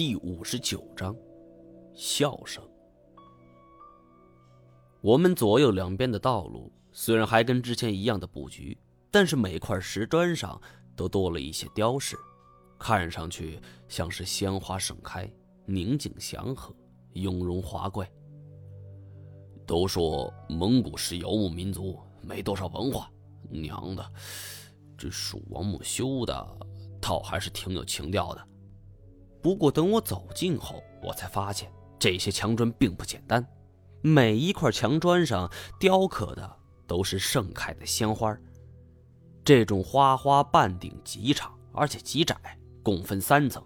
第五十九章，笑声。我们左右两边的道路虽然还跟之前一样的布局，但是每块石砖上都多了一些雕饰，看上去像是鲜花盛开，宁静祥和，雍容华贵。都说蒙古是游牧民族，没多少文化，娘的，这蜀王墓修的倒还是挺有情调的。不过等我走近后，我才发现这些墙砖并不简单，每一块墙砖上雕刻的都是盛开的鲜花。这种花花半顶极长，而且极窄，共分三层。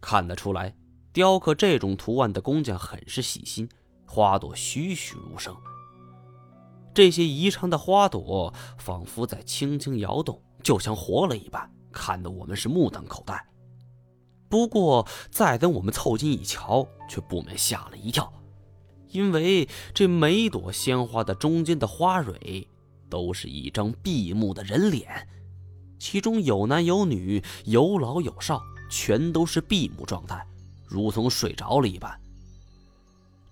看得出来，雕刻这种图案的工匠很是细心，花朵栩栩如生。这些宜昌的花朵仿佛在轻轻摇动，就像活了一般，看得我们是目瞪口呆。不过，再等我们凑近一瞧，却不免吓了一跳，因为这每朵鲜花的中间的花蕊，都是一张闭目的人脸，其中有男有女，有老有少，全都是闭目状态，如同睡着了一般。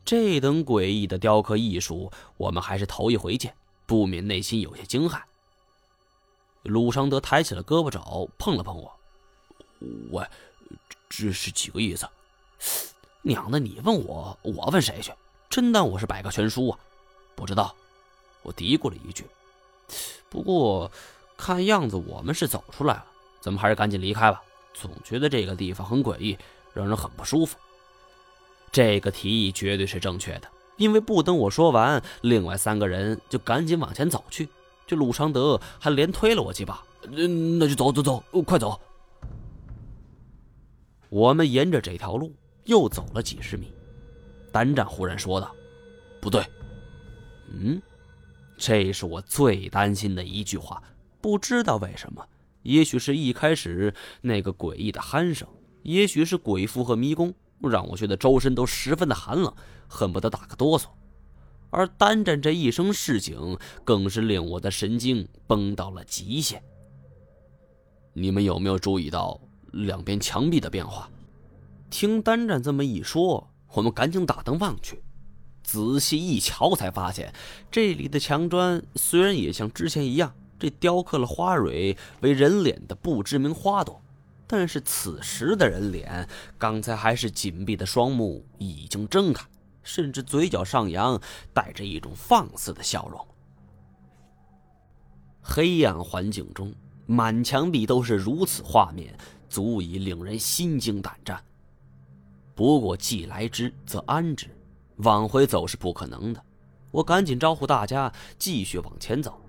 这等诡异的雕刻艺术，我们还是头一回见，不免内心有些惊骇。鲁尚德抬起了胳膊肘，碰了碰我，喂。这是几个意思？娘的，你问我，我问谁去？真当我是百科全书啊？不知道，我嘀咕了一句。不过，看样子我们是走出来了，咱们还是赶紧离开吧。总觉得这个地方很诡异，让人很不舒服。这个提议绝对是正确的，因为不等我说完，另外三个人就赶紧往前走去。这鲁昌德还连推了我几把。那就走走走，快走。我们沿着这条路又走了几十米，单战忽然说道：“不对，嗯，这是我最担心的一句话。不知道为什么，也许是一开始那个诡异的鼾声，也许是鬼符和迷宫，让我觉得周身都十分的寒冷，恨不得打个哆嗦。而单战这一声示警，更是令我的神经绷到了极限。你们有没有注意到？”两边墙壁的变化。听单战这么一说，我们赶紧打灯望去，仔细一瞧，才发现这里的墙砖虽然也像之前一样，这雕刻了花蕊为人脸的不知名花朵，但是此时的人脸，刚才还是紧闭的双目已经睁开，甚至嘴角上扬，带着一种放肆的笑容。黑暗环境中，满墙壁都是如此画面。足以令人心惊胆战。不过既来之则安之，往回走是不可能的。我赶紧招呼大家继续往前走。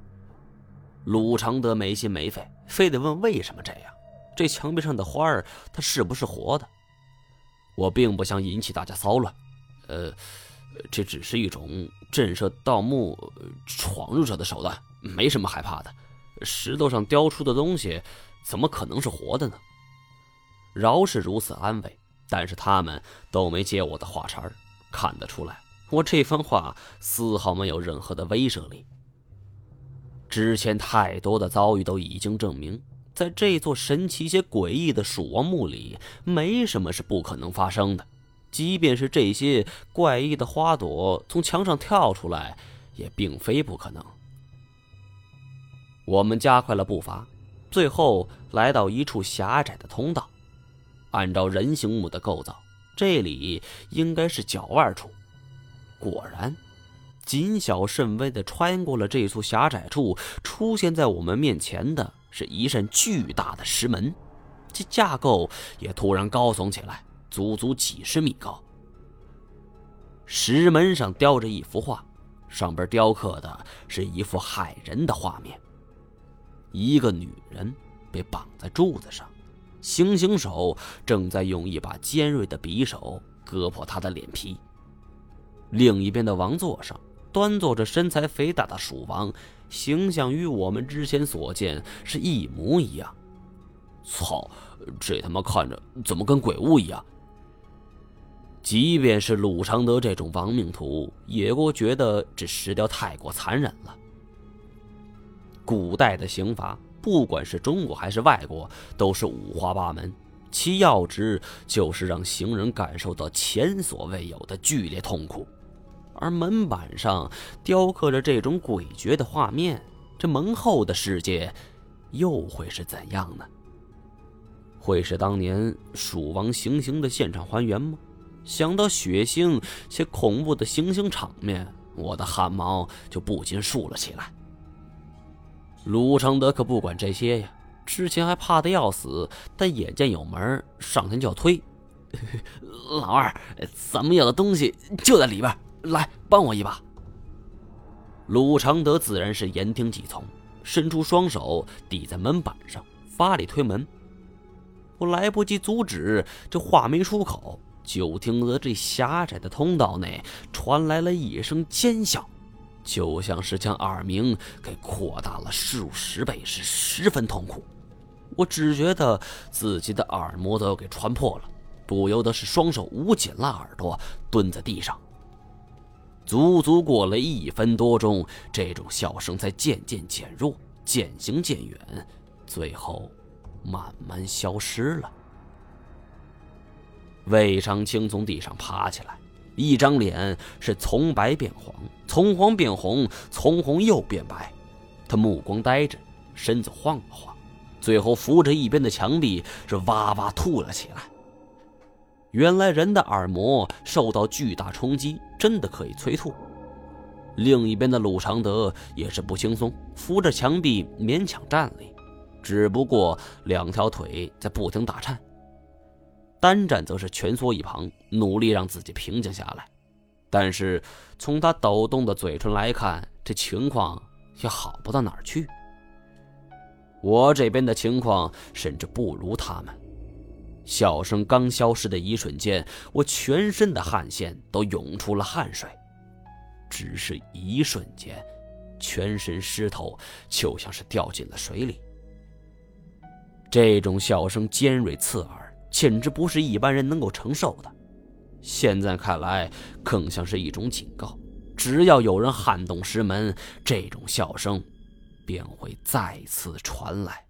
鲁常德没心没肺，非得问为什么这样。这墙壁上的花儿，它是不是活的？我并不想引起大家骚乱，呃，这只是一种震慑盗墓闯入者的手段，没什么害怕的。石头上雕出的东西，怎么可能是活的呢？饶是如此安慰，但是他们都没接我的话茬看得出来，我这番话丝毫没有任何的威慑力。之前太多的遭遇都已经证明，在这座神奇且诡异的蜀王墓里，没什么是不可能发生的。即便是这些怪异的花朵从墙上跳出来，也并非不可能。我们加快了步伐，最后来到一处狭窄的通道。按照人形墓的构造，这里应该是脚腕处。果然，谨小慎微地穿过了这处狭窄处，出现在我们面前的是一扇巨大的石门，其架构也突然高耸起来，足足几十米高。石门上雕着一幅画，上边雕刻的是一幅骇人的画面：一个女人被绑在柱子上。行刑手正在用一把尖锐的匕首割破他的脸皮。另一边的王座上端坐着身材肥大的蜀王，形象与我们之前所见是一模一样。操，这他妈看着怎么跟鬼屋一样？即便是鲁常德这种亡命徒，也过觉得这石雕太过残忍了。古代的刑罚。不管是中国还是外国，都是五花八门，其要旨就是让行人感受到前所未有的剧烈痛苦。而门板上雕刻着这种诡谲的画面，这门后的世界又会是怎样呢？会是当年蜀王行刑的现场还原吗？想到血腥且恐怖的行刑场面，我的汗毛就不禁竖了起来。鲁承德可不管这些呀，之前还怕得要死，但眼见有门，上前就要推。老二，咱们要的东西就在里边。来，帮我一把。鲁常德自然是言听计从，伸出双手抵在门板上，发力推门。我来不及阻止，这话没出口，就听得这狭窄的通道内传来了一声尖笑，就像是将耳鸣给扩大了数十倍，是十分痛苦。我只觉得自己的耳膜都要给穿破了，不由得是双手捂紧了耳朵，蹲在地上。足足过了一分多钟，这种笑声才渐渐减弱，渐行渐远，最后慢慢消失了。魏长青从地上爬起来，一张脸是从白变黄，从黄变红，从红又变白。他目光呆着，身子晃了晃，最后扶着一边的墙壁，是哇哇吐了起来。原来人的耳膜受到巨大冲击，真的可以催吐。另一边的鲁常德也是不轻松，扶着墙壁勉强站立，只不过两条腿在不停打颤。单战则是蜷缩一旁，努力让自己平静下来。但是从他抖动的嘴唇来看，这情况也好不到哪儿去。我这边的情况甚至不如他们。笑声刚消失的一瞬间，我全身的汗腺都涌出了汗水。只是一瞬间，全身湿透，就像是掉进了水里。这种笑声尖锐刺耳，简直不是一般人能够承受的。现在看来，更像是一种警告：只要有人撼动石门，这种笑声便会再次传来。